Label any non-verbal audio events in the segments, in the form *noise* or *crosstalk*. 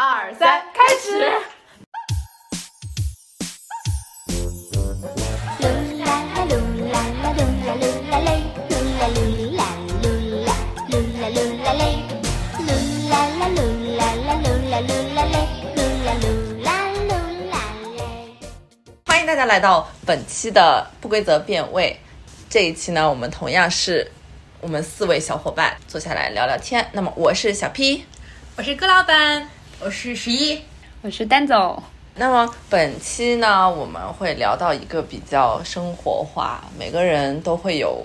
二三，开始。噜啦啦噜啦啦噜啦噜啦嘞，噜啦噜啦噜啦噜啦噜啦嘞，噜啦啦噜啦啦噜啦噜啦嘞，噜啦噜啦噜啦嘞。欢迎大家来到本期的不规则变位。这一期呢，我们同样是我们四位小伙伴坐下来聊聊天。那么我是小 P，我是葛老板，我是十一，我是丹总，那么本期呢，我们会聊到一个比较生活化，每个人都会有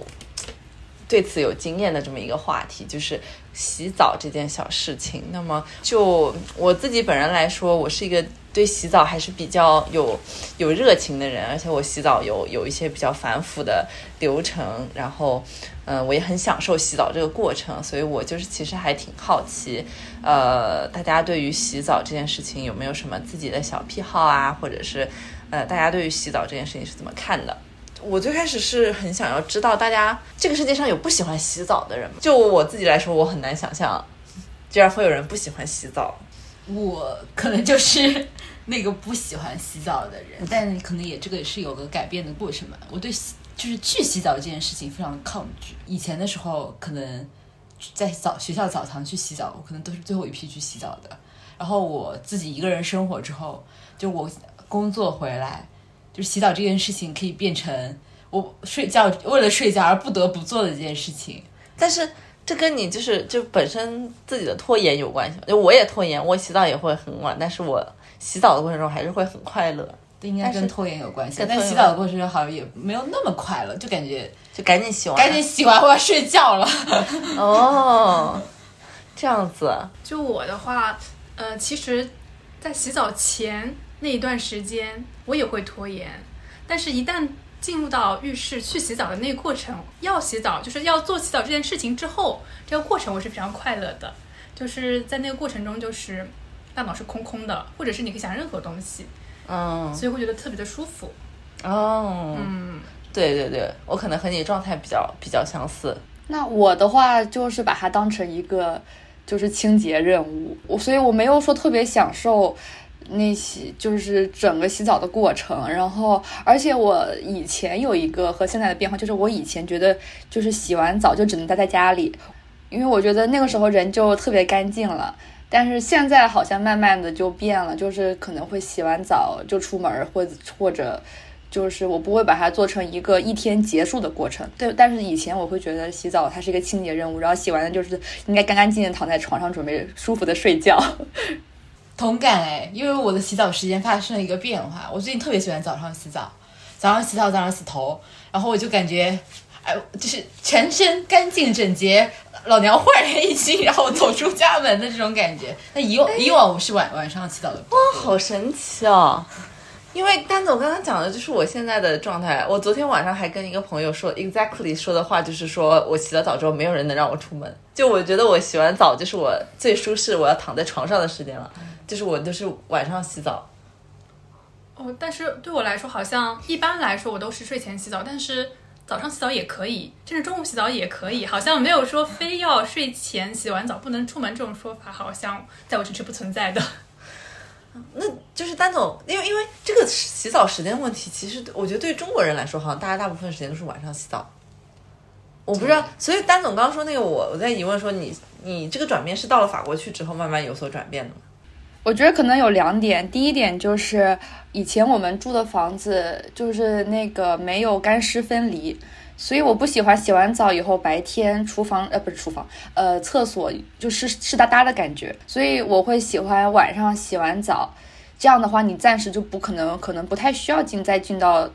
*tsk* 对此有经验的这么一个话题，就是洗澡这件小事情。那么就我自己本人来说，我是一个对洗澡还是比较有有热情的人，而且我洗澡有有一些比较繁复的流程，然后嗯、呃我也很享受洗澡这个过程，所以我就是其实还挺好奇，呃，大家对于洗澡这件事情有没有什么自己的小癖好啊，或者是呃，大家对于洗澡这件事情是怎么看的？我最开始是很想要知道，大家这个世界上有不喜欢洗澡的人吗？就我自己来说，我很难想象，居然会有人不喜欢洗澡。我可能就是那个不喜欢洗澡的人，但可能也这个也是有个改变的过程吧。我对洗就是去洗澡这件事情非常抗拒。以前的时候，可能在澡学校澡堂去洗澡，我可能都是最后一批去洗澡的。然后我自己一个人生活之后，就我工作回来，就洗澡这件事情可以变成我睡觉为了睡觉而不得不做的这件事情。但是这跟你就是就本身自己的拖延有关系？就我也拖延，我洗澡也会很晚，但是我洗澡的过程中还是会很快乐，这应该跟拖延有关系，但洗澡的过程中好像也没有那么快乐，就感觉就赶紧洗完，赶紧洗完我要睡觉了。*laughs* 哦，这样子，就我的话，呃，其实，在洗澡前那一段时间，我也会拖延，但是一旦进入到浴室去洗澡的那个过程，要洗澡就是要做洗澡这件事情之后，这个过程我是非常快乐的，就是在那个过程中，就是大脑是空空的，或者是你可以想任何东西，嗯，所以会觉得特别的舒服。哦，嗯，对对对，我可能和你状态比较比较相似。那我的话就是把它当成一个就是清洁任务，我所以我没有说特别享受那洗就是整个洗澡的过程。然后，而且我以前有一个和现在的变化，就是我以前觉得就是洗完澡就只能待在家里，因为我觉得那个时候人就特别干净了。但是现在好像慢慢的就变了，就是可能会洗完澡就出门，或者或者就是我不会把它做成一个一天结束的过程。对，但是以前我会觉得洗澡它是一个清洁任务，然后洗完了就是应该干干净净躺在床上准备舒服的睡觉。*laughs* 同感哎，因为我的洗澡时间发生了一个变化，我最近特别喜欢早上洗澡，早上洗澡，早上洗头，然后我就感觉，哎，就是全身干净整洁，老娘焕然一新，然后走出家门的这种感觉。那以往以往我是晚晚上洗澡的，哇，好神奇哦！因为丹总刚刚讲的就是我现在的状态。我昨天晚上还跟一个朋友说，exactly 说的话就是说我洗了澡之后，没有人能让我出门。就我觉得我洗完澡就是我最舒适，我要躺在床上的时间了。就是我都是晚上洗澡。哦，但是对我来说，好像一般来说我都是睡前洗澡，但是早上洗澡也可以，甚至中午洗澡也可以，好像没有说非要睡前洗完澡不能出门这种说法，好像在我这是不存在的。*laughs* 那就是丹总，因为因为这个洗澡时间问题，其实我觉得对中国人来说，好像大家大部分时间都是晚上洗澡。我不知道，所以丹总刚刚说那个，我我在疑问说你你这个转变是到了法国去之后慢慢有所转变的吗？我觉得可能有两点，第一点就是以前我们住的房子就是那个没有干湿分离，所以我不喜欢洗完澡以后白天厨房呃不是厨房呃厕所就湿湿哒哒的感觉，所以我会喜欢晚上洗完澡，这样的话你暂时就不可能可能不太需要进再进到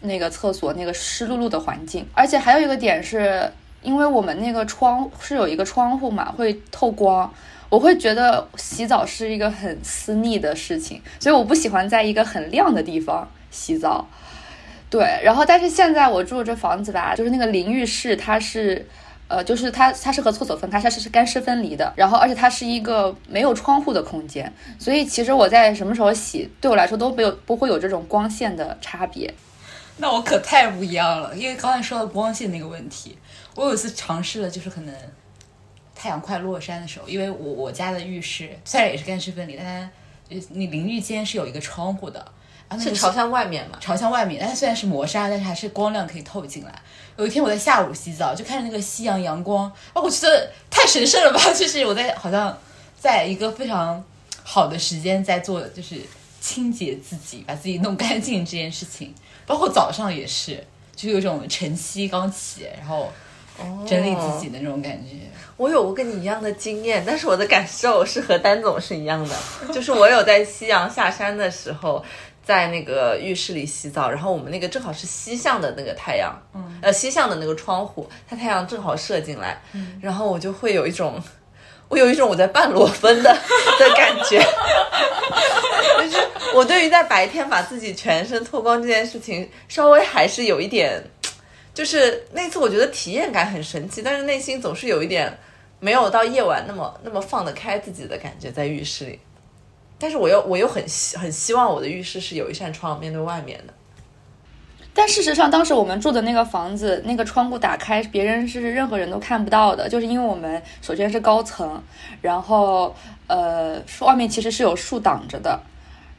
那个厕所那个湿漉漉的环境，而且还有一个点是因为我们那个窗是有一个窗户嘛，会透光。我会觉得洗澡是一个很私密的事情，所以我不喜欢在一个很亮的地方洗澡。对，然后但是现在我住的这房子吧，就是那个淋浴室，它是，呃，就是它它是和厕所分开，它是是干湿分离的，然后而且它是一个没有窗户的空间，所以其实我在什么时候洗，对我来说都没有不会有这种光线的差别。那我可太不一样了，因为刚才说到光线那个问题，我有一次尝试了，就是可能太阳快落山的时候，因为我我家的浴室虽然也是干湿分离，但它呃你淋浴间是有一个窗户的，然后那个是朝向外面嘛？朝向外面，但它虽然是磨砂，但是还是光亮可以透进来。有一天我在下午洗澡，就看着那个夕阳阳光，啊，我觉得太神圣了吧！*laughs* 就是我在好像在一个非常好的时间在做，就是清洁自己，把自己弄干净这件事情。包括早上也是，就有一种晨曦刚起，然后整理自己的那种感觉。我有过跟你一样的经验，但是我的感受是和丹总是一样的，*laughs* 就是我有在夕阳下山的时候，在那个浴室里洗澡，然后我们那个正好是西向的那个太阳，嗯，呃，西向的那个窗户，它太阳正好射进来，然后我就会有一种，*laughs* 我有一种我在半裸奔的 *laughs* 的感觉，就是我对于在白天把自己全身脱光这件事情，稍微还是有一点。就是那次我觉得体验感很神奇，但是内心总是有一点没有到夜晚那么那么放得开自己的感觉在浴室里。但是我又我又很希很希望我的浴室是有一扇窗面对外面的。但事实上，当时我们住的那个房子，那个窗户打开，别人是任何人都看不到的，就是因为我们首先是高层，然后呃，外面其实是有树挡着的，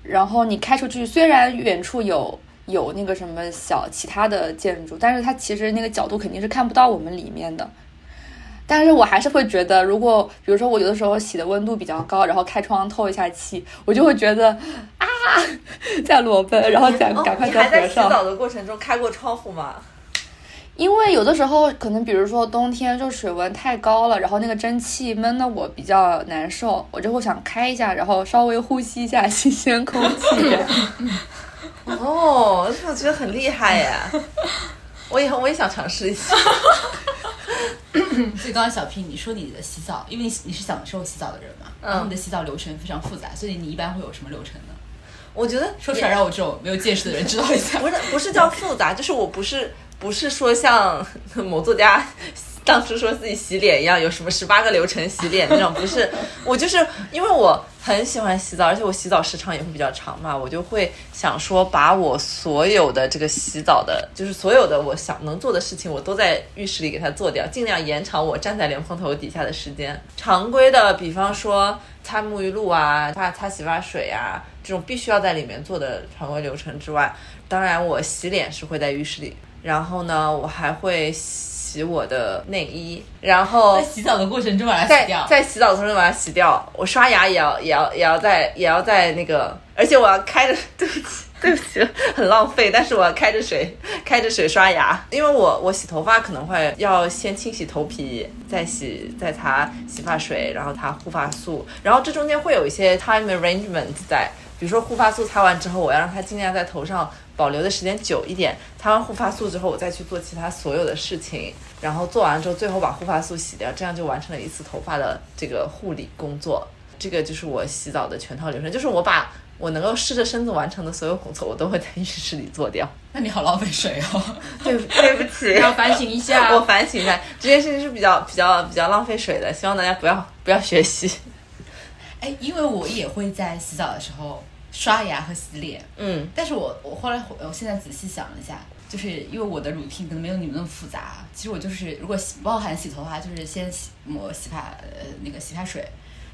然后你开出去，虽然远处有有那个什么小其他的建筑，但是它其实那个角度肯定是看不到我们里面的。但是我还是会觉得，如果比如说我有的时候洗的温度比较高，然后开窗透一下气，我就会觉得啊，在裸奔，然后赶赶快哦你还在。洗澡的过程中开过窗户吗？因为有的时候可能，比如说冬天就水温太高了，然后那个蒸汽闷的我比较难受，我就会想开一下，然后稍微呼吸一下新鲜空气。*laughs* 哦，我觉得很厉害耶！*laughs* 我以后我也想尝试一下。*coughs* 所以刚刚小 P 你说你的洗澡，因为你你是享受洗澡的人嘛，然后你的洗澡流程非常复杂，所以你一般会有什么流程呢？我觉得说出来让我这种没有见识的人知道一下。*laughs* 不是不是叫复杂，*laughs* 就是我不是不是说像某作家当初说自己洗脸一样，有什么十八个流程洗脸那种，不是。我就是因为我很喜欢洗澡，而且我洗澡时长也会比较长嘛，我就会想说把我所有的这个洗澡的，就是所有的我想能做的事情，我都在浴室里给它做掉，尽量延长我站在莲蓬头底下的时间。常规的，比方说擦沐浴露啊，擦擦洗发水啊，这种必须要在里面做的常规流程之外，当然我洗脸是会在浴室里，然后呢，我还会洗我的内衣，然后在洗澡的过程中把它洗掉，在洗澡的时候把它洗掉。我刷牙也要也要也要在也要在那个，而且我要开着，*laughs* 对不起对不起，很浪费，但是我要开着水开着水刷牙，因为我我洗头发可能会要先清洗头皮，再洗再擦洗发水，然后擦护发素，然后这中间会有一些 time arrangement 在。比如说护发素擦完之后，我要让它尽量在头上保留的时间久一点。擦完护发素之后，我再去做其他所有的事情，然后做完之后，最后把护发素洗掉，这样就完成了一次头发的这个护理工作。这个就是我洗澡的全套流程，就是我把我能够湿着身子完成的所有工作，我都会在浴室里做掉。那你好浪费水哦。对对不起，*laughs* 要反省一下 *laughs* 我反省一下，这件事情是比较比较比较浪费水的，希望大家不要不要学习。哎，因为我也会在洗澡的时候刷牙和洗脸，嗯但是我我后来我现在仔细想了一下，就是因为我的 routine 可能没有你们那么复杂。其实我就是如果洗包含洗头发，就是先洗抹洗发呃那个洗发水，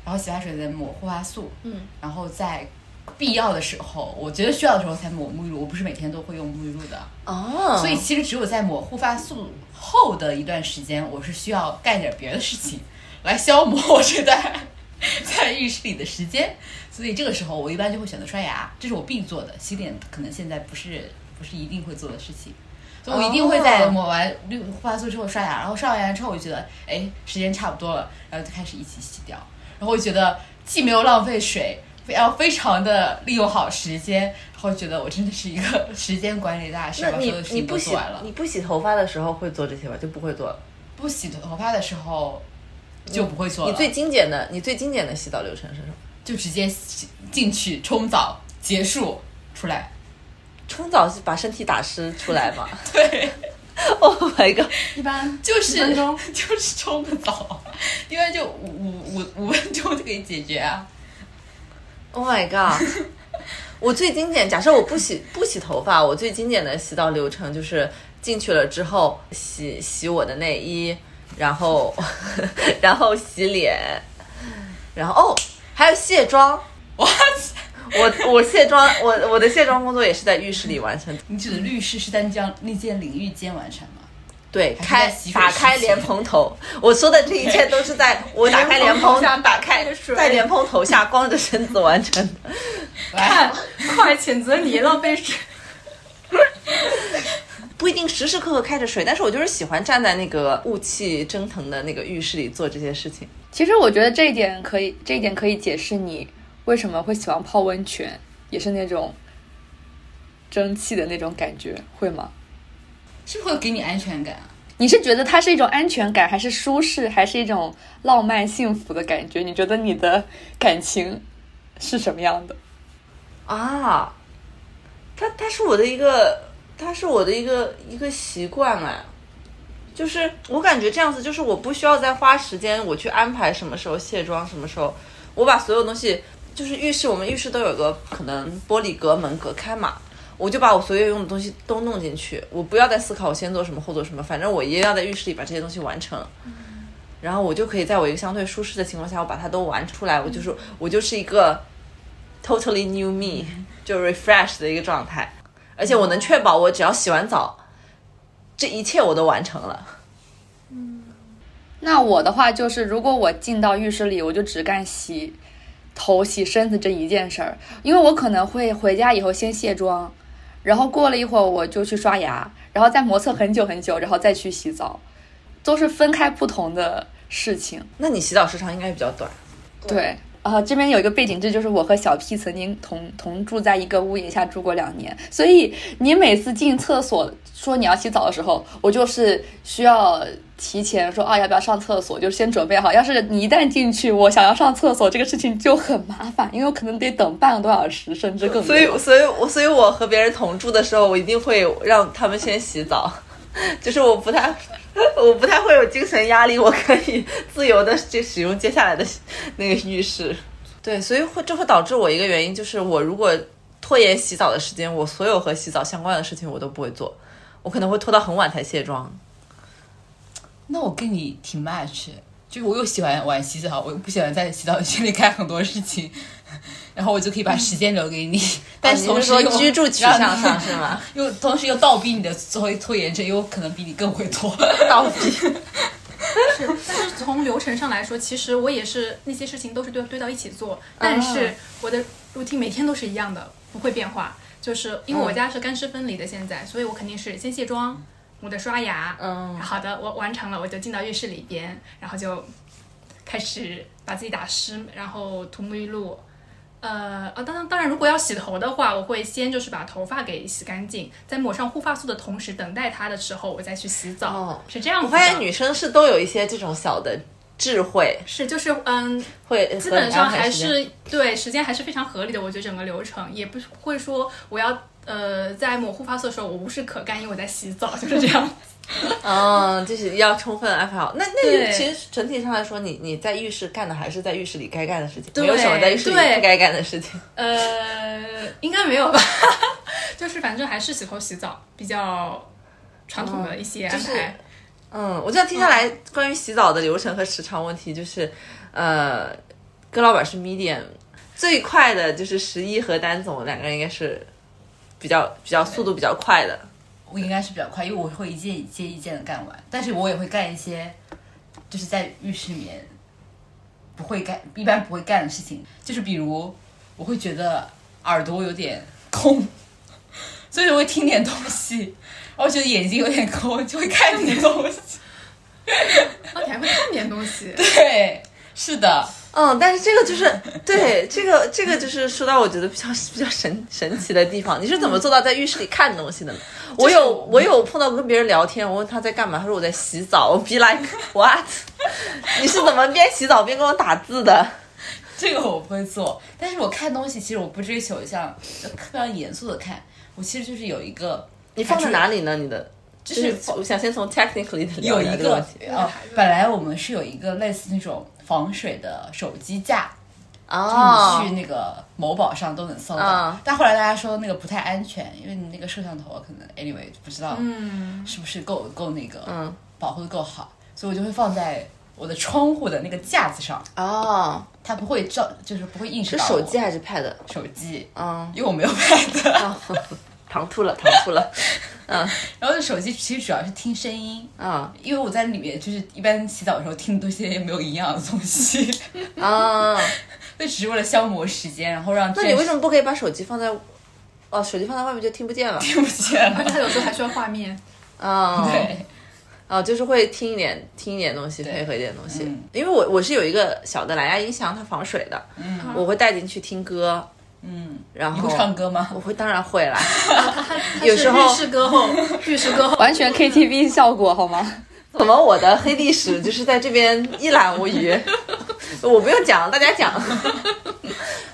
然后洗发水再抹护发素，嗯，然后在必要的时候，我觉得需要的时候才抹沐浴露。我不是每天都会用沐浴露的，哦，所以其实只有在抹护发素后的一段时间，我是需要干点别的事情来消磨我这段 *laughs* 在浴室里的时间。所以这个时候，我一般就会选择刷牙，这是我必做的。洗脸可能现在不是不是一定会做的事情，所以我一定会在哦抹完绿护发素之后刷牙，然后刷完牙之后，我就觉得哎时间差不多了，然后就开始一起洗掉。然后我觉得既没有浪费水，然后非常的利用好时间，然后觉得我真的是一个 *laughs* 时间管理大师，那你不洗完了。你不洗头发的时候会做这些吧？就不会做了。不洗头发的时候就不会做了，你最精简的，你最精简的洗澡流程是什么？就直接洗进去冲澡结束出来。冲澡是把身体打湿出来嘛 *laughs* 对？*laughs* Oh my god！一般就是10分钟 *laughs* 就是冲个澡，一般就五五五五分钟就可以解决啊。Oh my god！我最经典，假设我不洗不洗头发，我最经典的洗澡流程就是进去了之后洗洗我的内衣，然后然后洗脸，然后哦，还有卸妆。哇，我我卸妆，我我的卸妆工作也是在浴室里完成的。你指的浴室是在那间那间淋浴间完成吗？对，开打开莲蓬头，我说的这一切都是在我 *laughs* 打开莲蓬打开在莲蓬头下光着身子完成的。来，快 *laughs* *laughs* 谴责你浪费水。不一定时时刻刻开着水，但是我就是喜欢站在那个雾气蒸腾的那个浴室里做这些事情。其实我觉得这一点可以，这一点可以解释你为什么会喜欢泡温泉，也是那种蒸汽的那种感觉，会吗？是不是会给你安全感啊？你是觉得它是一种安全感，还是舒适，还是一种浪漫幸福的感觉？你觉得你的感情是什么样的？啊，它它是我的一个，它是我的一个一个习惯啊。就是我感觉这样子，就是我不需要再花时间我去安排什么时候卸妆，什么时候我把所有东西，就是浴室我们浴室都有个可能玻璃隔门隔开嘛，我就把我所有用的东西都弄进去，我不要再思考我先做什么后做什么，反正我一定要在浴室里把这些东西完成。然后我就可以在我一个相对舒适的情况下，我把它都玩出来，我就是我就是一个 totally new me，就 refresh 的一个状态，而且我能确保我只要洗完澡，这一切我都完成了。嗯那我的话就是，如果我进到浴室里，我就只干洗头、洗身子这一件事儿，因为我可能会回家以后先卸妆，然后过了一会儿我就去刷牙，然后再磨蹭很久很久，然后再去洗澡，都是分开不同的事情。那你洗澡时长应该比较短。对，啊、这边有一个背景，这就是我和小 P 曾经同同住在一个屋檐下住过两年，所以你每次进厕所说你要洗澡的时候，我就是需要提前说啊要不要上厕所，就先准备好。要是你一旦进去，我想要上厕所，这个事情就很麻烦，因为我可能得等半个多小时，甚至更多。所以，所以我，所以我和别人同住的时候，我一定会让他们先洗澡，*laughs* 就是我不太，我不太会有精神压力，我可以自由的就使用接下来的那个浴室。对，所以会这会导致我一个原因，就是我如果拖延洗澡的时间，我所有和洗澡相关的事情我都不会做，我可能会拖到很晚才卸妆。那我跟你挺 match，的就我又喜欢玩洗澡，我又不喜欢在洗澡间里干很多事情，*laughs* 然后我就可以把时间留给你，但是你是说同时又居住取向上是吗？*laughs* 又同时又倒逼你的作为拖延症，又可能比你更会拖。倒逼。是，但是从流程上来说，其实我也是那些事情都是堆堆到一起做，但是我的 routine 每天都是一样的，不会变化。就是因为我家是干湿分离的，现在，所以我肯定是先卸妆，我的刷牙，嗯好的，我完成了，我就进到浴室里边，然后就开始把自己打湿，然后涂沐浴露。呃，啊，当然，当然，如果要洗头的话，我会先就是把头发给洗干净，在抹上护发素的同时，等待它的时候，我再去洗澡，哦是这样。我发现女生是都有一些这种小的智慧，是就是嗯，会基本上还是对时间还是非常合理的，我觉得整个流程也不会说我要呃在抹护发素的时候我无事可干，因为我在洗澡，就是这样。嗯，*laughs* 就是要充分安排好。那那其实整体上来说，你你在浴室干的还是在浴室里该干的事情，没有什么在浴室里不该干的事情。呃，应该没有吧？*laughs* 就是反正还是洗头洗澡比较传统的一些安就是排。嗯，我这样听下来，关于洗澡的流程和时长问题，就是呃，跟老板是 medium，最快的就是十一和丹总两个人应该是比较比较速度比较快的。我应该是比较快，因为我会一件一件一件的干完，但是我也会干一些，就是在浴室里面不会干，一般不会干的事情，就是比如我会觉得耳朵有点空，*laughs* 所以我会听点东西，然后觉得眼睛有点空，就会看点东西。*laughs* 哦，你还会看点东西？对，是的，嗯，但是这个就是对这个这个就是说到我觉得比较比较神神奇的地方，你是怎么做到在浴室里看东西的呢？我有我有碰到跟别人聊天，我问他在干嘛，他说我在洗澡，我 be like *laughs* what？你是怎么边洗澡边跟我打字的？*laughs* 这个我不会做，但是我看东西其实我不追求像非常严肃的看，我其实就是有一个你放在哪里呢？你的？就就是是我想先从 technically 的有一个聊这个问题。呃，本来我们是有一个类似那种防水的手机架，哦。你去那个某宝上都能搜到。嗯但后来大家说那个不太安全，因为你那个摄像头可能 anyway 不知道嗯，是不是够够那个嗯。保护的够好，所以我就会放在我的窗户的那个架子上，哦，它不会照，就是不会映射是到我手机还是 Pad？手机，嗯，因为我没有 pad。*laughs* 啊，唐突了，唐突了。*laughs* 嗯然后这手机其实主要是听声音，啊因为我在里面就是一般洗澡的时候听都是些没有营养的东西，啊，*laughs* 就只是为了消磨时间，然后让那你为什么不可以把手机放在？哦，手机放在外面就听不见了。听不见了？而且它有时候还需要画面。啊，对，哦，就是会听一点听一点东西，配合一点东西。嗯因为我我是有一个小的蓝牙音响，它防水的，嗯我会带进去听歌，嗯，然后会唱歌吗？我会当然会啦。*laughs* 有时候浴室歌后，*laughs* 浴室歌后。完全 KTV 效果好吗？怎么我的黑历史就是在这边一览无余？*laughs* 我不用讲，大家讲。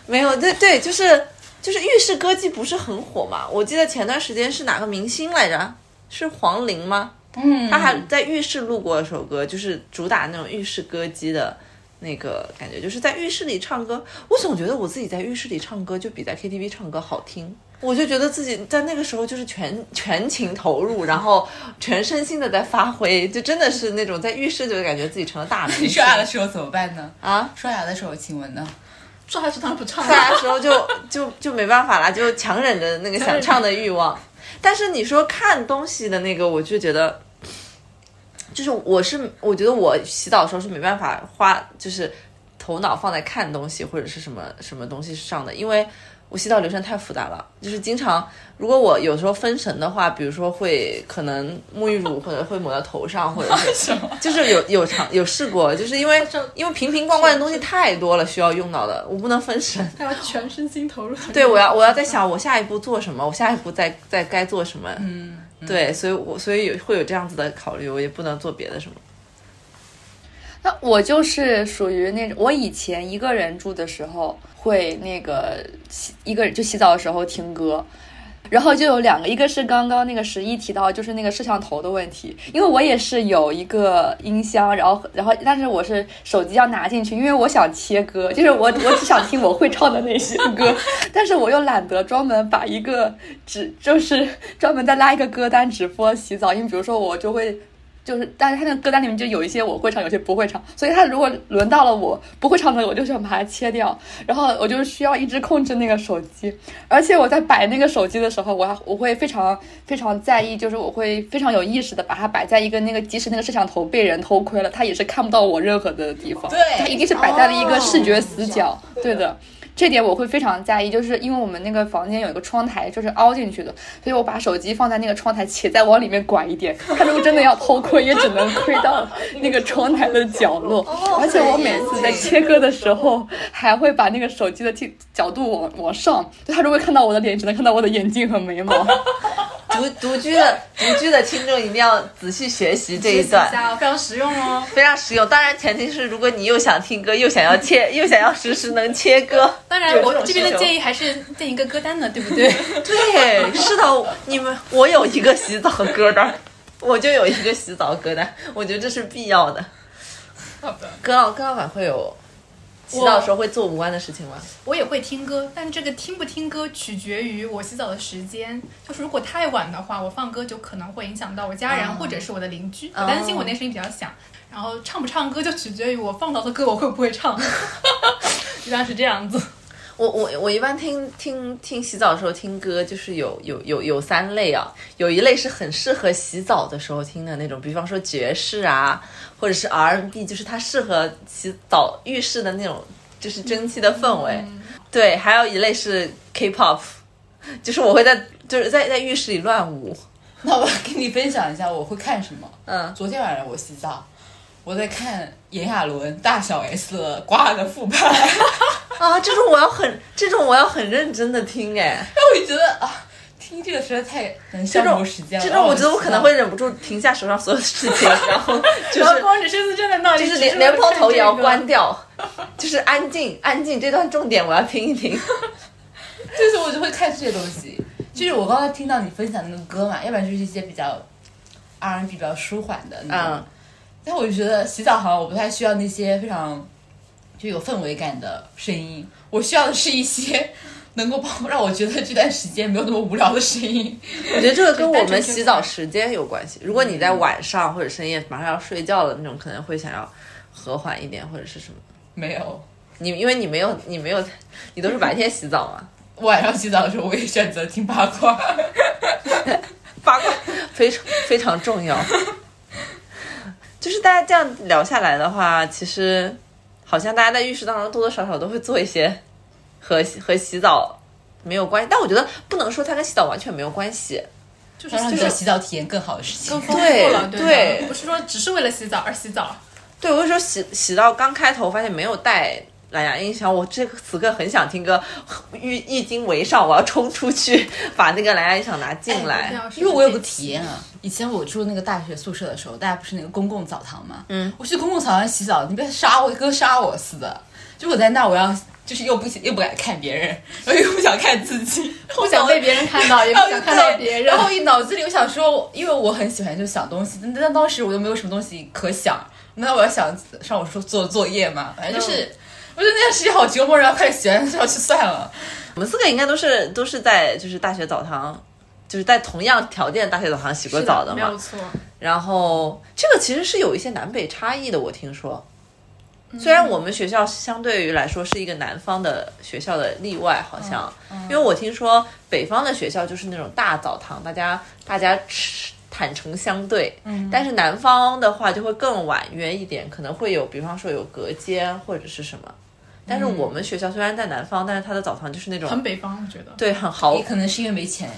没有，对对，就是就是浴室歌姬不是很火嘛？我记得前段时间是哪个明星来着？是黄龄吗？嗯他还在浴室录过一首歌，就是主打那种浴室歌姬的那个感觉，就是在浴室里唱歌。我总觉得我自己在浴室里唱歌就比在 KTV 唱歌好听。我就觉得自己在那个时候就是全全情投入，然后全身心的在发挥，就真的是那种在浴室就感觉自己成了大明星。你 *laughs* 刷牙的时候怎么办呢？啊，刷牙的时候，亲吻呢？刷还是当然不唱刷牙的时候就 *laughs* 就就没办法啦，就强忍着那个想唱的欲望。但是你说看东西的那个，我就觉得，就是我是我觉得我洗澡的时候是没办法花，就是头脑放在看东西或者是什么什么东西上的，因为我洗澡流程太复杂了，就是经常如果我有时候分神的话，比如说会可能沐浴乳或者会抹到头上，或者是 *laughs* 就是有有尝有试过，就是因为因为瓶瓶罐罐的东西太多了，需要用到的，我不能分神。他要全身心投入。*laughs* 对，我要我要在想我下一步做什么，我下一步再再该做什么。嗯，对，所以我所以会有这样子的考虑，我也不能做别的什么。那我就是属于那种，我以前一个人住的时候会那个洗一个人就洗澡的时候听歌。然后就有两个，一个是刚刚那个十一提到，就是那个摄像头的问题，因为我也是有一个音箱，然后然后但是我是手机要拿进去，因为我想切歌，就是我我只想听我会唱的那些歌，*laughs* 但是我又懒得专门把一个只就是专门再拉一个歌单直播洗澡，因为比如说我就会。就是，但是他那个歌单里面就有一些我会唱，有些不会唱，所以他如果轮到了我不会唱的，我就想把它切掉，然后我就需要一直控制那个手机，而且我在摆那个手机的时候，我还我会非常非常在意，就是我会非常有意识的把它摆在一个那个，即使那个摄像头被人偷窥了，他也是看不到我任何的地方，对。他一定是摆在了一个视觉死角，对的。这点我会非常在意，就是因为我们那个房间有一个窗台，就是凹进去的，所以我把手机放在那个窗台，且再往里面拐一点。他如果真的要偷窥，也只能窥到 *laughs* 那个窗台的角落。而且我每次在切割的时候，还会把那个手机的镜角度往往上，就他如果看到我的脸，只能看到我的眼睛和眉毛。*laughs* 独独居的独居的听众一定要仔细学习这一段，下非常实用哦。非常实用。当然前提是如果你又想听歌，又想要切，*laughs* 又想要实时能切歌。当然，我这边的建议还是建一个歌单的，对不对？*laughs* 对，是的，你们我有一个洗澡歌单，我就有一个洗澡歌单，我觉得这是必要的。好的，葛老葛老板会有洗澡的时候会做无关的事情吗？我也会听歌，但这个听不听歌取决于我洗澡的时间。就是如果太晚的话，我放歌就可能会影响到我家人、或者是我的邻居，我担心我那声音比较响。然后唱不唱歌就取决于我放到的歌我会不会唱，*laughs* 一般是这样子。我我我一般听听听洗澡的时候听歌，就是有有有有三类啊，有一类是很适合洗澡的时候听的那种，比方说爵士啊，或者是 R&B，就是它适合洗澡浴室的那种，就是蒸汽的氛围。对，还有一类是 K-pop，就是我会在就是在在浴室里乱舞。那我跟你分享一下我会看什么。嗯，昨天晚上我洗澡，我在看炎亚纶大小 S 的瓜的复盘，*laughs* 然啊，这种我要很这种我要很认真的听哎，*laughs* 后我就觉得啊，听这个实在太能消磨时间了。这种我觉得我可能会忍不住停下手上所有的事情，*laughs* 然后就是光着身子站在那里，就是连连碰头也要关掉，就是安静安静，这段重点我要听一听。就是我就会看这些东西。就是我刚才听到你分享那个歌嘛，要不然就是一些比较 R&B 比较舒缓的那种。嗯，但我就觉得洗澡好像我不太需要那些非常就有氛围感的声音，我需要的是一些 *laughs* 能够帮我让我觉得这段时间没有那么无聊的声音。我觉得这个跟我们洗澡时间有关系。如果你在晚上或者深夜马上要睡觉了那种，可能会想要和缓一点或者是什么。没有，你因为你没有你没有你都是白天洗澡嘛，*laughs* 晚上洗澡的时候我也选择听八卦。八卦非常非常重要。就是大家这样聊下来的话，其实好像大家在浴室当中多多少少都会做一些和和洗澡没有关系，但我觉得不能说它跟洗澡完全没有关系。就是让你的就是洗澡体验更好的事情更。*laughs* 丰富对了，对对不是说只是为了洗澡而洗澡。对，我就说洗洗到刚开头发现没有带蓝牙音响，我这个此刻很想听歌浴一经为上，我要冲出去把那个蓝牙音响拿进来。因为我有个体验啊，以前我住那个大学宿舍的时候，大家不是那个公共澡堂嘛，嗯，我去公共澡堂洗澡，你别杀我，跟杀我似的。就我在那，我要就是又不又不敢看别人，然后又不想看自己，*laughs* 不想被别人看到，也不想看到别人。然后一脑子里我想说，因为我很喜欢就想东西，但但当时我又没有什么东西可想，那我要想上我说做作业嘛，反正就是。我觉得那件事情好折磨人，快洗完就要去算了。我们四个应该都是都是在就是大学澡堂，就是在同样条件的大学澡堂洗过澡的嘛。没有错。然后这个其实是有一些南北差异的，我听说。虽然我们学校相对于来说是一个南方的学校的例外，好像，因为我听说北方的学校就是那种大澡堂，大家大家吃坦诚相对，嗯，但是南方的话就会更婉约一点，可能会有，比方说有隔间或者是什么。但是我们学校虽然在南方，但是它的澡堂就是那种很北方，我觉得。对，很豪也，可能是因为没钱。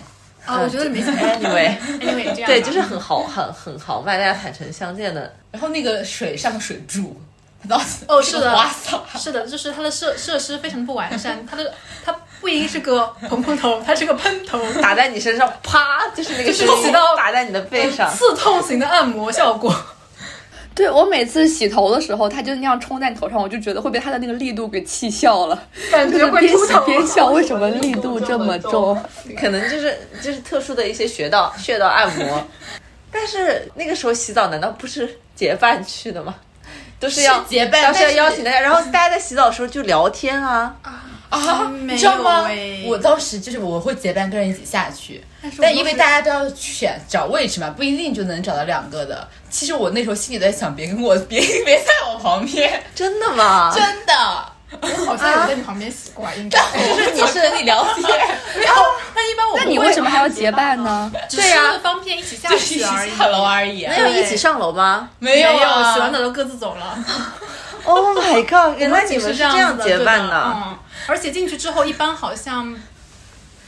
啊，我觉得没钱。anyway，anyway 这样。对，就是很豪，很很豪迈，大家坦诚相见的。然后那个水上个水柱，哦 *laughs* 是的花洒，是的，就是它的设设施非常不完善，它的它不一定是个蓬蓬头，它是个喷头，打在你身上，啪，就是那个就是声音起到打在你的背上。刺痛型的按摩效果。对我每次洗头的时候，它就那样冲在你头上，我就觉得会被它的那个力度给气笑了，*laughs* 感觉 *laughs* 会边洗。边笑，为什么力度这么重？*laughs* 可能就是就是特殊的一些穴道穴道按摩。但是那个时候洗澡难道不是结伴去的吗？都是要结伴当时要但是邀请大家，然后大家在洗澡的时候就聊天啊。啊，没你知道吗？我当时就是我会结伴跟人一起下去，但因为大家都要选找位置嘛，不一定就能找到两个的。其实我那时候心里在想，别跟我别别在我旁边，真的吗？*laughs* 真的。我好像有在你旁边洗过，应该。就是你是跟你聊天，*laughs* 没有，那一般我那你为什么还要结伴呢？*laughs* 只是为了方便一起下去而已。下楼而已啊。没有一起上楼吗没有没有，啊洗完澡都各自走了。？Oh my god！原来你们是是这样子结伴的。嗯，而且进去之后，一般好像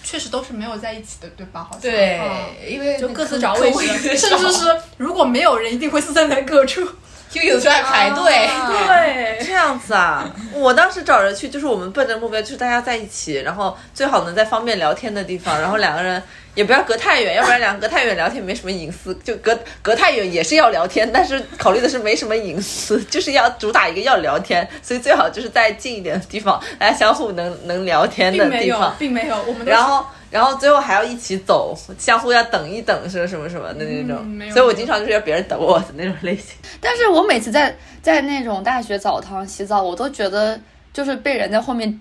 确实都是没有在一起的，对吧？好像对嗯，因为就各自找位位置，*laughs* 甚至是如果没有人，一定会四散在各处。就有时候还排队。啊对，这样子啊，我当时找人去，就是我们奔着目标，就是大家在一起，然后最好能在方便聊天的地方，然后两个人也不要隔太远，要不然两个隔太远聊天没什么隐私，就隔 *laughs* 隔太远也是要聊天，但是考虑的是没什么隐私，就是要主打一个要聊天，所以最好就是在近一点的地方，大家相互能能聊天的并没有地方，，并没有，我们然后。然后最后还要一起走，相互要等一等，什么什么什么的那种，嗯所以我经常就是要别人等我的那种类型。但是我每次在在那种大学澡堂洗澡，我都觉得就是被人在后面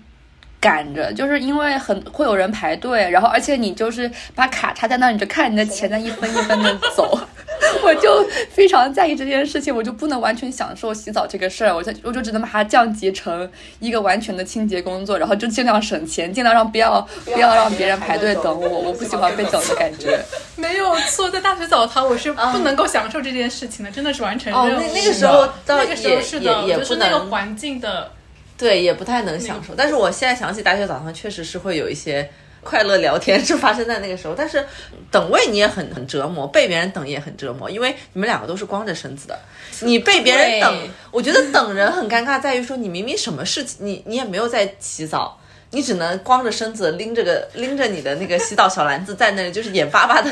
赶着，就是因为很会有人排队，然后而且你就是把卡插在那，你就看你的钱在一分一分的走，*laughs* 我就非常在意这件事情，我就不能完全享受洗澡这个事儿，我就我就只能把它降级成一个完全的清洁工作，然后就尽量省钱，尽量让不要不要让别人排队等我，我不喜欢被等的感觉。*laughs* 没有错，在大学澡堂我是不能够享受这件事情的，真的是完成哦，任务。那那个时候倒那个时候也是的，也也不就是那个环境的。对，也不太能享受。但是我现在想起大学澡堂，确实是会有一些快乐聊天是发生在那个时候。但是等位你也很很折磨，被别人等也很折磨，因为你们两个都是光着身子的，你被别人等，我觉得等人很尴尬，在于说你明明什么事情，你你也没有在洗澡。你只能光着身子拎着个拎着你的那个洗澡小篮子在那里，就是眼巴巴的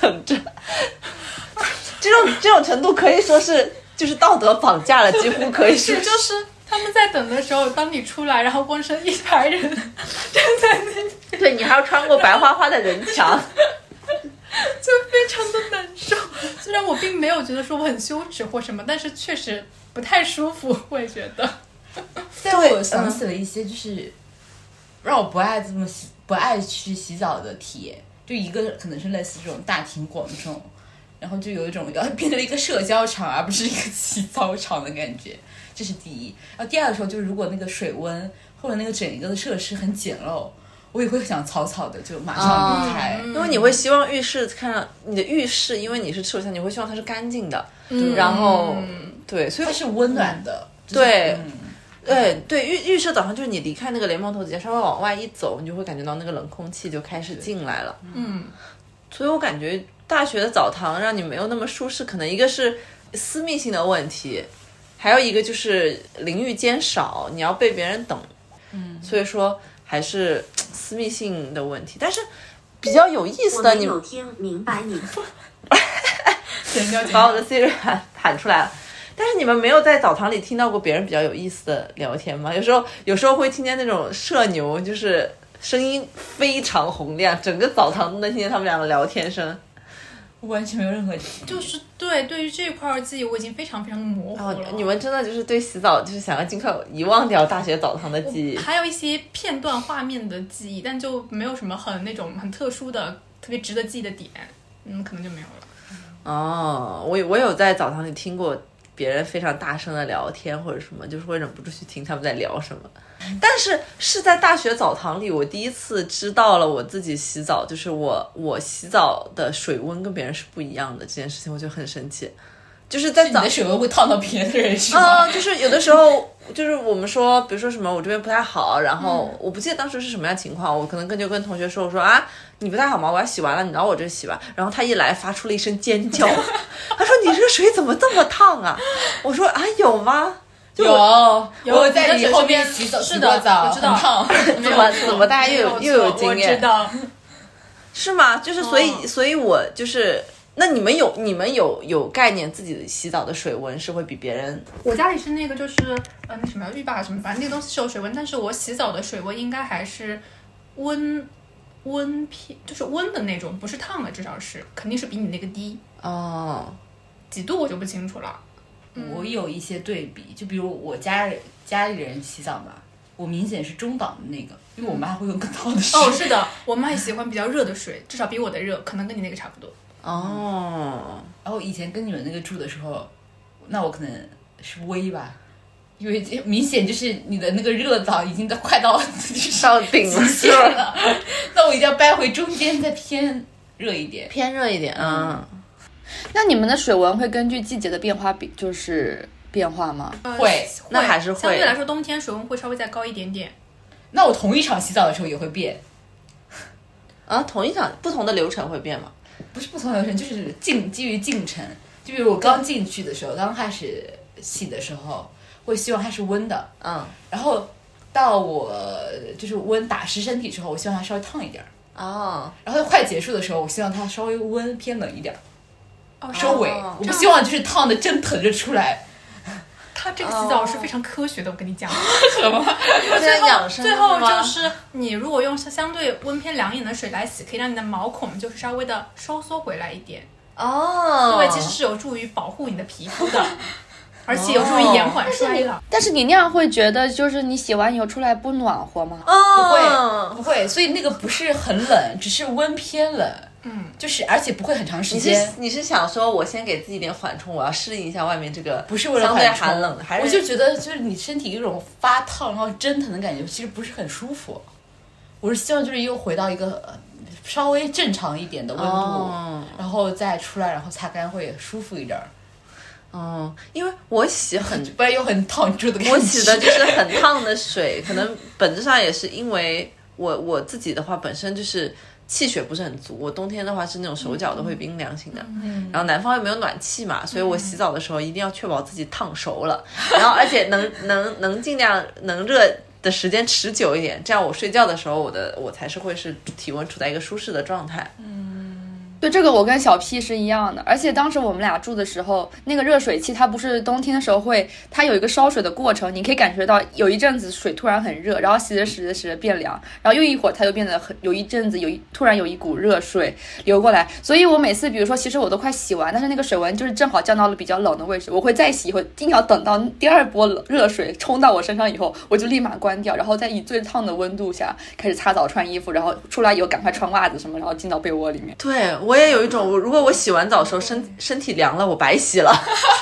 等着。*laughs* 这种这种程度可以说是就是道德绑架了，几乎可以说是，就是他们在等的时候，当你出来，然后光身一排人 *laughs* 站在那里，对你还要穿过白花花的人墙。*laughs* 就非常的难受。虽然我并没有觉得说我很羞耻或什么，但是确实不太舒服，我也觉得。但我想起了一些，就是让我不爱这么洗不爱去洗澡的体验，就一个可能是类似这种大庭广众，然后就有一种要变成了一个社交场，而不是一个洗澡场的感觉，这是第一。然后第二个时候就是如果那个水温或者那个整一个的设施很简陋，我也会想草草的就马上离开。因为你会希望浴室看到你的浴室，因为你是赤裸下，你会希望它是干净的，然后对，所以它是温暖的，就是对嗯对对，浴浴室早上就是你离开那个莲蓬头底下，稍微往外一走，你就会感觉到那个冷空气就开始进来了。嗯，所以我感觉大学的澡堂让你没有那么舒适，可能一个是私密性的问题，还有一个就是淋浴间少，你要被别人等。嗯，所以说还是私密性的问题。但是比较有意思的，你我没有听明白你。*laughs* 把我的 Siri 喊喊出来了。但是你们没有在澡堂里听到过别人比较有意思的聊天吗？有时候有时候会听见那种社牛，就是声音非常洪亮，整个澡堂都能听见他们两个聊天声。完全没有任何 *laughs* 就是对对于这一块儿记忆我已经非常非常模糊哦了。，你们真的就是对洗澡就是想要尽快遗忘掉大学澡堂的记忆。还有一些片段画面的记忆，但就没有什么很那种很特殊的、特别值得记忆的点，嗯，可能就没有了。哦，我有我有在澡堂里听过别人非常大声的聊天或者什么，就是会忍不住去听他们在聊什么。但是是在大学澡堂里，我第一次知道了我自己洗澡，就是我我洗澡的水温跟别人是不一样的这件事情，我就很生气。就是在澡你的水温会烫到别的人是吗？啊、就是有的时候，就是我们说，比如说什么我这边不太好，然后我不记得当时是什么样情况，我可能跟就跟同学说，我说啊，你不太好吗？我要洗完了，你到我这洗吧。然后他一来，发出了一声尖叫，*laughs* 他说你这个水怎么这么烫啊？我说啊，有吗？就有，我在你后边面洗澡是的我知道烫。*laughs* 怎么怎么大家又有又有错经验我知道。*laughs* 是吗？就是所以，哦所以我就是。那你们有你们有有概念自己洗澡的水温是会比别人我家里是那个就是呃那什么浴霸什么，反正那个东西是有水温，但是我洗澡的水温应该还是温温偏，就是温的那种，不是烫的，至少是肯定是比你那个低，哦几度我就不清楚了。我有一些对比，就比如我家人家里人洗澡嘛，我明显是中档的那个，因为我妈会用更烫的水。哦，是的，我妈也喜欢比较热的水，至少比我的热，可能跟你那个差不多。哦，然后以前跟你们那个住的时候，那我可能是微吧，因为明显就是你的那个热澡已经到快到就是到顶了极？限了，*laughs* 那我一定要掰回中间再偏热一点。偏热一点，嗯。那你们的水温会根据季节的变化比就是变化吗？呃会那还是会相对来说，冬天水温会稍微再高一点点。那我同一场洗澡的时候也会变，*laughs* 啊，同一场不同的流程会变吗？不是不同流程，就是进基于进程。就比如我刚进去的时候，刚开始洗的时候，会希望它是温的，嗯，然后到我就是温打湿身体之后，我希望它稍微烫一点儿。哦，然后快结束的时候，我希望它稍微温偏冷一点儿，哦，收尾。哦我不希望就是烫的真疼着出来。它这个洗澡是非常科学的，我跟你讲。现 *laughs* 在养生最后吗就是你如果用相对温偏凉一点的水来洗，可以让你的毛孔就是稍微的收缩回来一点。哦，对，其实是有助于保护你的皮肤的，*laughs* 而且有助于延缓衰老。但是你那样会觉得，就是你洗完以后出来不暖和吗？不哦会，不会，所以那个不是很冷，只是温偏冷。嗯，就是而且不会很长时你是间。你是想说，我先给自己点缓冲，我要适应一下外面这个不是为了相对寒冷的，还是我就觉得就是你身体有一种发烫然后蒸腾的感觉，其实不是很舒服。我是希望就是又回到一个呃稍微正常一点的温度，哦然后再出来，然后擦干会舒服一点儿，哦，因为我洗 *laughs* 很不然又很烫住的感觉。我洗的就是很烫的水，可能本质上也是因为我我自己的话本身就是气血不是很足，我冬天的话是那种手脚都会冰凉型的，然后南方又没有暖气嘛，所以我洗澡的时候一定要确保自己烫熟了，然后而且能能能尽量能热。的时间持久一点，这样我睡觉的时候，我的我才是会是体温处在一个舒适的状态。对这个我跟小 P 是一样的，而且当时我们俩住的时候，那个热水器它不是冬天的时候会，它有一个烧水的过程，你可以感觉到有一阵子水突然很热，然后洗着洗着洗着变凉，然后又一会儿它又变得很，有一阵子有一突然有一股热水流过来，所以我每次比如说其实我都快洗完，但是那个水温就是正好降到了比较冷的位置，我会再洗一会，定要等到第二波冷热水冲到我身上以后，我就立马关掉，然后再以最烫的温度下开始擦澡穿衣服，然后出来以后赶快穿袜子什么，然后进到被窝里面。对我也有一种，我如果我洗完澡的时候身身体凉了，我白洗了。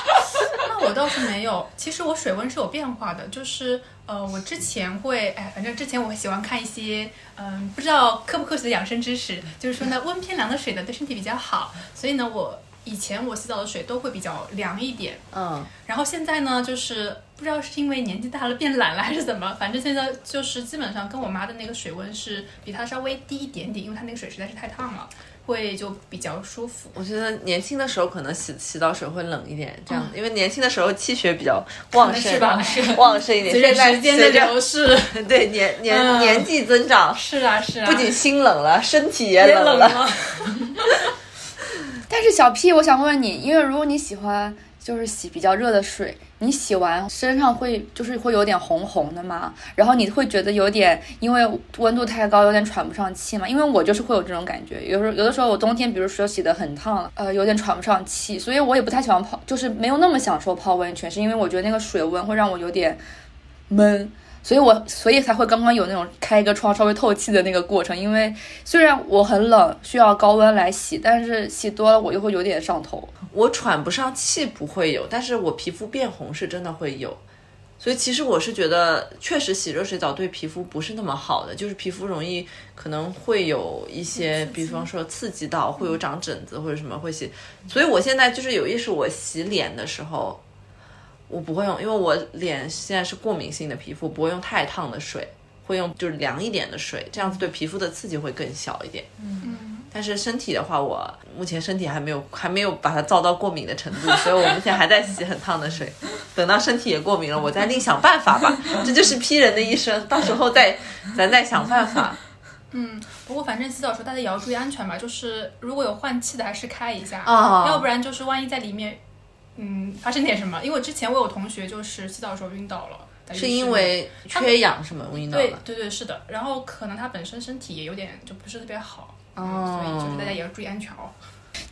*laughs* 那我倒是没有，其实我水温是有变化的，就是呃，我之前会，哎，反正之前我喜欢看一些，嗯、不知道科不科学的养生知识，就是说呢，温偏凉的水呢对身体比较好，所以呢，我以前我洗澡的水都会比较凉一点，嗯，然后现在呢，就是不知道是因为年纪大了变懒了还是怎么，反正现在就是基本上跟我妈的那个水温是比她稍微低一点点，因为她那个水实在是太烫了，会就比较舒服。我觉得年轻的时候可能洗洗澡水会冷一点，这样，因为年轻的时候气血比较旺盛，是吧是旺盛一点。随着现在时间的随着流逝，对年年、嗯年纪增长，是啊是啊，不仅心冷了，身体也也冷了。冷了。*laughs* *laughs* 但是小 P，我想问问你，因为如果你喜欢就是洗比较热的水，你洗完身上会就是会有点红红的嘛？然后你会觉得有点因为温度太高，有点喘不上气嘛？因为我就是会有这种感觉，有时候有的时候我冬天，比如说洗的很烫了，呃，有点喘不上气，所以我也不太喜欢泡，就是没有那么享受泡温泉，是因为我觉得那个水温会让我有点闷。所以我所以才会刚刚有那种开一个窗稍微透气的那个过程，因为虽然我很冷，需要高温来洗，但是洗多了我又会有点上头。我喘不上气不会有，但是我皮肤变红是真的会有。所以其实我是觉得，确实洗热水澡对皮肤不是那么好的，就是皮肤容易可能会有一些，比方说刺激到，会有长疹子或者什么会洗。所以我现在就是有意识，我洗脸的时候，我不会用，因为我脸现在是过敏性的皮肤，不会用太烫的水，会用就是凉一点的水，这样子对皮肤的刺激会更小一点。嗯但是身体的话，我目前身体还没有还没有把它造到过敏的程度，所以我目前还在洗很烫的水。*laughs* 等到身体也过敏了，我再另想办法吧。*laughs* 这就是批人的一生，到时候再咱再想办法。*laughs* 嗯，不过反正洗澡的时候大家也要注意安全吧，就是如果有换气的还是开一下，哦要不然就是万一在里面，嗯，发生点什么。因为我之前我有同学就是洗澡的时候晕倒了，是因为缺氧什么？晕倒了。对对对是的，然后可能他本身身体也有点就不是特别好，哦所以就是大家也要注意安全哦。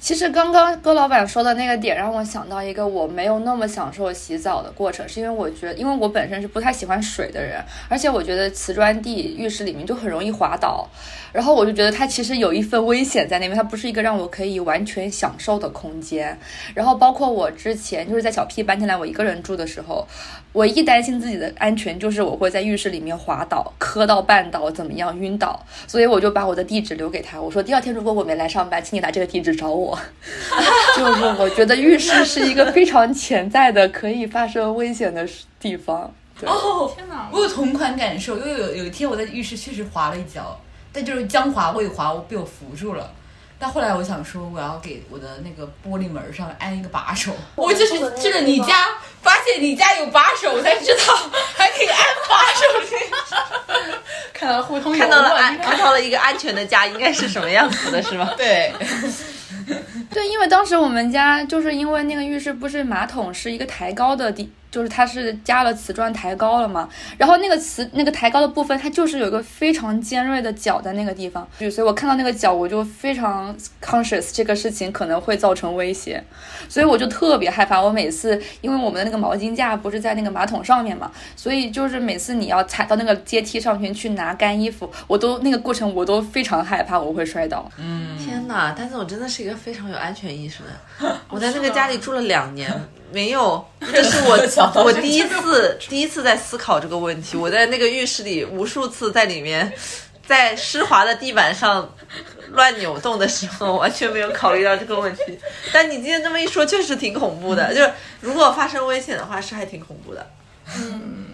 其实刚刚戈老板说的那个点让我想到一个我没有那么享受洗澡的过程，是因为我觉得，因为我本身是不太喜欢水的人，而且我觉得瓷砖地浴室里面就很容易滑倒，然后我就觉得它其实有一份危险在那边，它不是一个让我可以完全享受的空间。然后包括我之前就是在小 P 搬进来我一个人住的时候，唯一担心自己的安全就是我会在浴室里面滑倒、磕到绊倒、怎么样晕倒，所以我就把我的地址留给他，我说第二天如果我没来上班，请你来这个地址找我。*laughs* 就是我觉得浴室是一个非常潜在的可以发生危险的地方。对，哦，天哪我有同款感受，因为有有一天我在浴室确实滑了一跤，但就是将滑未滑，我被我扶住了。但后来我想说，我要给我的那个玻璃门上安一个把手。我就是进了你家，发现你家有把手，我才知道还可以安把手。*laughs* 看到互通有看到了安看到了一个安全的家应该是什么样子的，是吗？对，*laughs* 因为当时我们家就是因为那个浴室不是马桶是一个抬高的地，就是它是加了瓷砖抬高了嘛，然后那个瓷那个抬高的部分，它就是有一个非常尖锐的角在那个地方，所以我看到那个角我就非常 conscious 这个事情可能会造成威胁，所以我就特别害怕。我每次因为我们的那个毛巾架不是在那个马桶上面嘛，所以就是每次你要踩到那个阶梯上去去拿干衣服，我都那个过程我都非常害怕我会摔倒。嗯天哪！但是我真的是一个非常有安全意识的。*laughs* 我在那个家里住了两年，没有，*laughs* 这是我我第一次第一次在思考这个问题。我在那个浴室里无数次在里面，*laughs* 在湿滑的地板上乱扭动的时候，完全没有考虑到这个问题。但你今天这么一说，确实挺恐怖的。就是如果发生危险的话，是还挺恐怖的。嗯，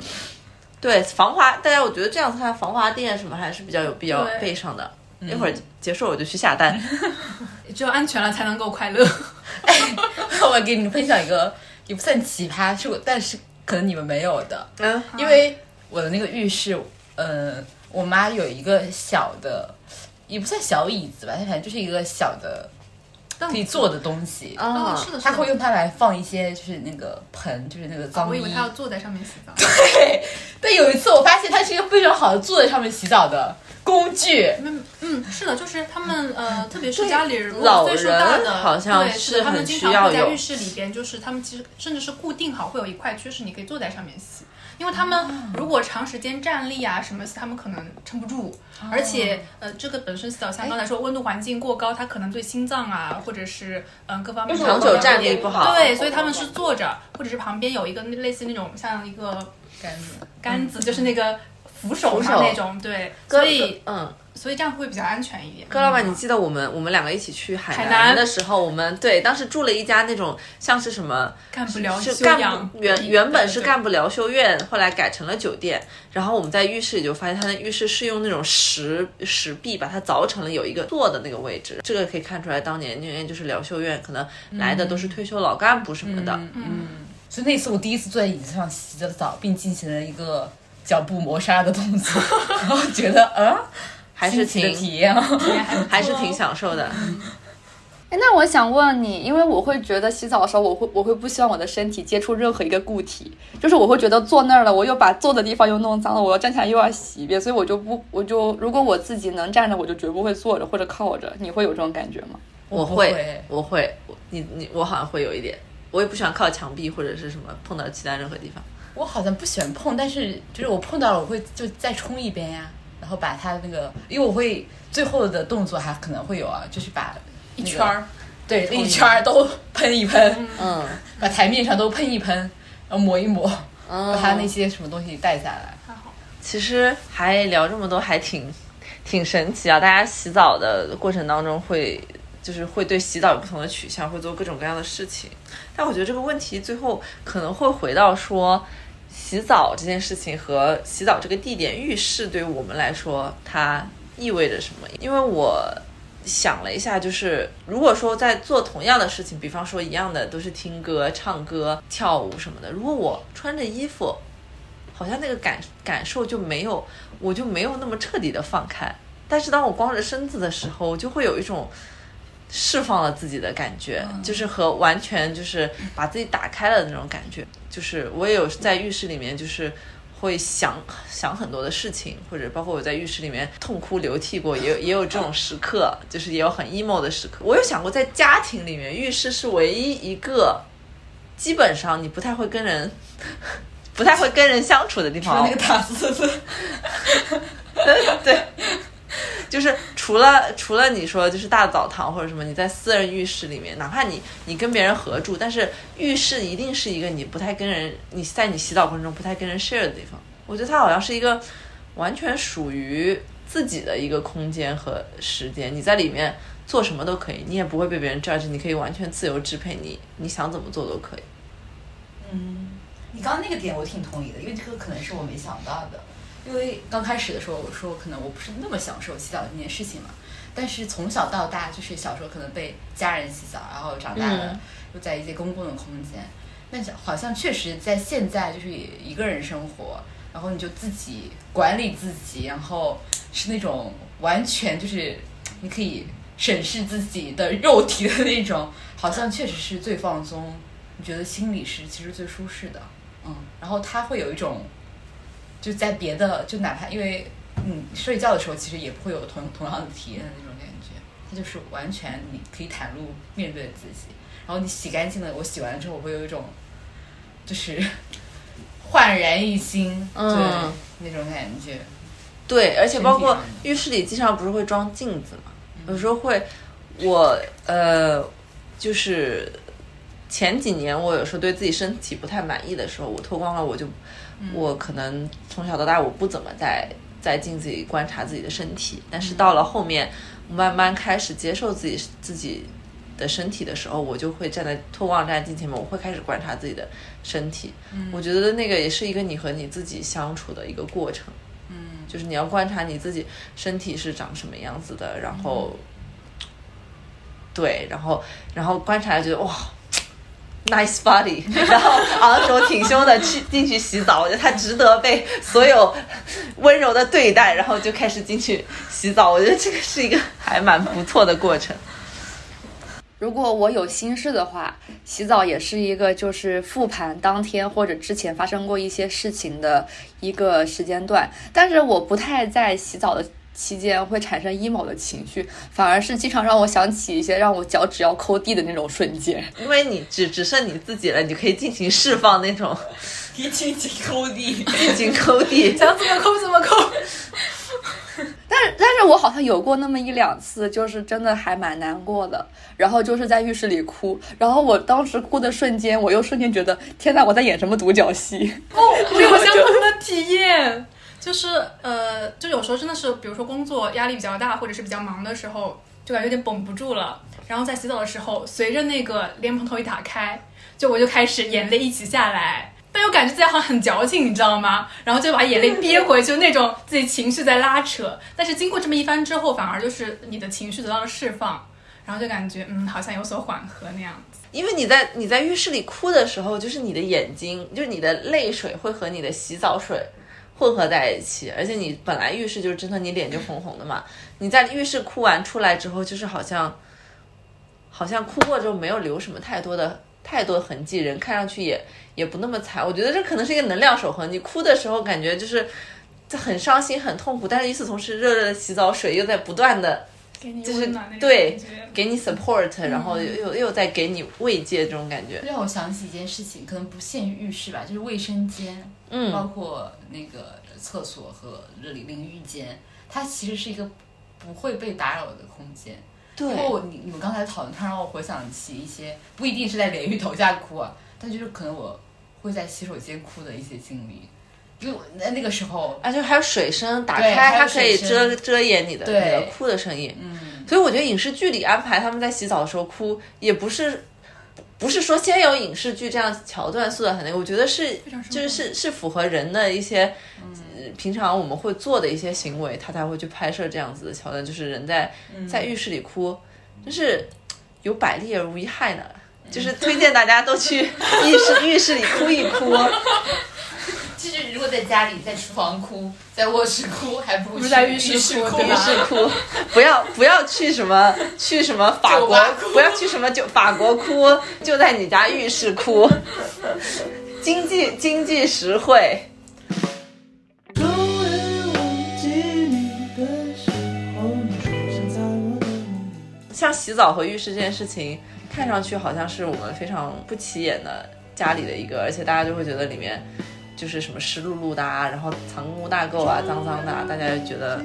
对，防滑，大家我觉得这样子看防滑垫什么还是比较有必要备上的。一会儿结束我就去下单。*laughs* 只有安全了才能够快乐。*laughs* *laughs* 我给你们分享一个也不算奇葩，是我但是可能你们没有的，嗯，因为我的那个浴室，呃，我妈有一个小的，也不算小椅子吧，它反正就是一个小的可以做的东西。哦，啊是的，是的。他会用它来放一些，就是那个盆，就是那个哦脏衣。我以为他要坐在上面洗澡。对，但有一次我发现它是一个非常好的坐在上面洗澡的工具。嗯嗯，是的，就是他们呃，特别是家里如老果岁数大人的，好像对，是他们经常会在浴室里边，就是他们其实甚至是固定好，会有一块区是你可以坐在上面洗。因为他们如果长时间站立啊什么，他们可能撑不住，而且呃，这个本身洗澡像刚才说温度环境过高，它可能对心脏啊或者是嗯各方面长久站立不好对，所以他们是坐着，或者是旁边有一个类似那种像一个杆子，杆子，就是那个扶手嘛那种，对，所以嗯，所以这样会比较安全一点。哥老板，你记得我们我们两个一起去海海南的时候，我们对当时住了一家那种像是什么干不了是干休养原原本是干不了修院，后来改成了酒店。然后我们在浴室里就发现，他的浴室是用那种石石壁把它凿成了有一个坐的那个位置。这个可以看出来，当年那边就是疗修院，可能来的都是退休老干部什么的。嗯，所以那次我第一次坐在椅子上洗着澡，并进行了一个脚步磨砂的动作，*laughs* 然后觉得呃，还是挺体验啊。还是 *laughs* *laughs* 挺享受的。哎，那我想问你，因为我会觉得洗澡的时候，我会我会不希望我的身体接触任何一个固体，就是我会觉得坐那儿了，我又把坐的地方又弄脏了，我要站起来又要洗一遍，所以我就不，我就如果我自己能站着，我就绝不会坐着或者靠着。你会有这种感觉吗？我会，我会，你你我好像会有一点，我也不喜欢靠墙壁或者是什么碰到其他任何地方。我好像不喜欢碰，但是就是我碰到了，我会就再冲一遍呀，然后把它那个，因为我会最后的动作还可能会有啊，就是把一圈儿，对一圈儿都喷一喷，嗯，把台面上都喷一喷，然后抹一抹，嗯把它那些什么东西带下来。还好。其实还聊这么多，还挺挺神奇啊！大家洗澡的过程当中会，就是会对洗澡有不同的取向，会做各种各样的事情。但我觉得这个问题最后可能会回到说，洗澡这件事情和洗澡这个地点浴室对于我们来说，它意味着什么？因为我想了一下，就是如果说在做同样的事情，比方说一样的都是听歌、唱歌、跳舞什么的，如果我穿着衣服，好像那个感感受就没有，我就没有那么彻底的放开。但是当我光着身子的时候，就会有一种释放了自己的感觉，就是和完全就是把自己打开了的那种感觉。就是我也有在浴室里面，就是会想想很多的事情，或者包括我在浴室里面痛哭流涕过，也有也有这种时刻，就是也有很 emo 的时刻。我有想过，在家庭里面，浴室是唯一一个基本上你不太会跟人。不太会跟人相处的地方，那个打字字，对，就是除了除了你说就是大澡堂或者什么，你在私人浴室里面，哪怕你你跟别人合住，但是浴室一定是一个你不太跟人，你在你洗澡过程中不太跟人 share 的地方。我觉得它好像是一个完全属于自己的一个空间和时间，你在里面做什么都可以，你也不会被别人 judge，你可以完全自由支配你你想怎么做都可以。嗯，你刚刚那个点我挺同意的，因为这个可能是我没想到的。因为刚开始的时候，我说可能我不是那么享受洗澡这件事情嘛，但是从小到大，就是小时候可能被家人洗澡，然后长大了嗯又在一些公共的空间，但是好像确实在现在就是一个人生活，然后你就自己管理自己，然后是那种完全就是你可以审视自己的肉体的那种，好像确实是最放松，你觉得心里是其实最舒适的，嗯，然后它会有一种。就在别的，就哪怕因为嗯睡觉的时候，其实也不会有同同样的体验的那种感觉，它就是完全你可以袒露面对自己，然后你洗干净了，我洗完之后我会有一种就是 *laughs* 焕然一新，嗯。对那种感觉，对，而且包括浴室里经常不是会装镜子嘛，有时候会，我呃，就是前几年我有时候对自己身体不太满意的时候，我脱光了，我就、我可能从小到大我不怎么在在镜子里观察自己的身体，但是到了后面，我慢慢开始接受自己自己。的身体的时候，我就会站在脱光站在镜前面，我会开始观察自己的身体。我觉得那个也是一个你和你自己相处的一个过程。嗯就是你要观察你自己身体是长什么样子的，然后，对，然后然后观察觉得哇，nice body，*laughs* 然后昂首挺胸的去进去洗澡，我觉得他值得被所有温柔的对待，然后就开始进去洗澡，我觉得这个是一个还蛮不错的过程。如果我有心事的话，洗澡也是一个就是复盘当天或者之前发生过一些事情的一个时间段。但是我不太在洗澡的期间会产生 emo 的情绪，反而是经常让我想起一些让我脚趾要抠地的那种瞬间。因为你只只剩你自己了，你可以尽情释放那种一轻轻抠地，*laughs* 尽情抠地。*laughs* 想怎么抠怎么抠。*laughs* 但是，但是我好像有过那么一两次，就是真的还蛮难过的。然后就是在浴室里哭，然后我当时哭的瞬间，我又瞬间觉得，天呐，我在演什么独角戏？哦，我有相同的体验，就是呃，就有时候真的是，比如说工作压力比较大，或者是比较忙的时候，就感觉有点绷不住了。然后在洗澡的时候，随着那个莲蓬头一打开，就我就开始眼泪一起下来。但又感觉自己好像很矫情，你知道吗？然后就把眼泪憋回去，那种自己情绪在拉扯。但是经过这么一番之后，反而就是你的情绪得到了释放，然后就感觉嗯，好像有所缓和那样子。因为你在你在浴室里哭的时候，就是你的眼睛，就是你的泪水会和你的洗澡水混合在一起，而且你本来浴室就是真的，你脸就红红的嘛。你在浴室哭完出来之后，就是好像好像哭过之后没有留什么太多的太多痕迹，人看上去也也不那么惨。我觉得这可能是一个能量守恒。你哭的时候感觉就是很伤心、很痛苦，但是与此同时，热热的洗澡水又在不断的。给你就是对，给你 support，然后又又又在给你慰藉这种感觉。让我想起一件事情，可能不限于浴室吧，就是卫生间，嗯。包嗯，括那个厕所和这里淋浴间，它其实是一个不会被打扰的空间。对。因为我你你们刚才讨论，它让我回想起一些不一定是在淋浴头下哭啊，但就是可能我会在洗手间哭的一些经历，因为我那那个时候，而且还有水声打开，它可以遮遮掩你的对。那个哭的声音。嗯，所以我觉得影视剧里安排他们在洗澡的时候哭，也不是不是说先有影视剧这样桥段塑造很那个，我觉得是就是是是符合人的一些、呃平常我们会做的一些行为，他才会去拍摄这样子的桥段，就是人在在浴室里哭，就是有百利而无一害呢。就是推荐大家都去 *laughs* 浴室浴室里哭一哭，就是如果在家里在厨房哭，*laughs* 在卧室哭，还不如在浴室室哭浴室哭，不要不要去什么去什么法国，哭不要去什么就法国哭，就在你家浴室哭，经济经济实惠。终于忘记你的时候，你出现在我的梦里。像洗澡和浴室这件事情，看上去好像是我们非常不起眼的家里的一个，而且大家就会觉得里面就是什么湿漉漉的啊，然后藏污纳垢啊，脏脏的啊，大家就觉得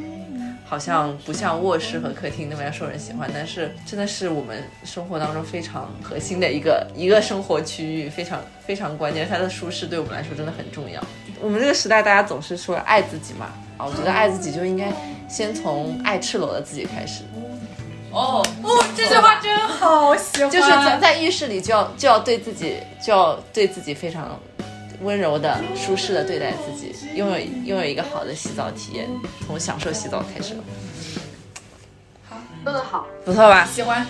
好像不像卧室和客厅那么样受人喜欢，但是真的是我们生活当中非常核心的一个一个生活区域，非常非常关键，它的舒适对我们来说真的很重要。我们这个时代，大家总是说爱自己嘛，啊，我觉得爱自己就应该先从爱赤裸的自己开始。哦，哦，这句话真好，喜欢。就是咱在浴室里就要就要对自己就要对自己非常温柔的、舒适的对待自己，拥有拥有一个好的洗澡体验，从享受洗澡开始。说的好，不错吧？喜欢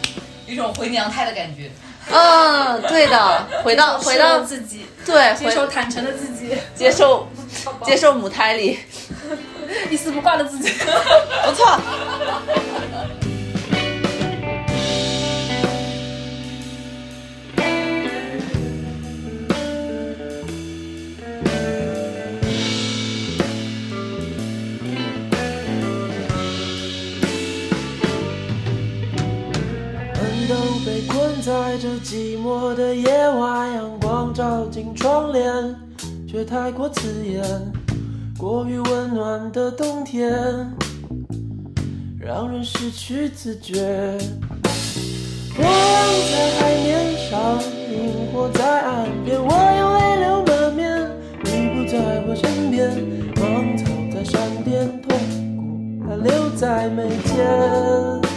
一种回娘胎的感觉。嗯，对的，回到 *laughs* 回到自己，对，接受坦诚的自己，接受接受母胎里，*laughs* 一丝不挂的自己。*laughs* 不错。被困在这寂寞的夜晚，阳光照进窗帘，却太过刺眼。过于温暖的冬天，让人失去自觉。波浪在海面上，萤火在岸边，我有泪流满面，你不在我身边，芒草在山巅，痛苦还留在眉间。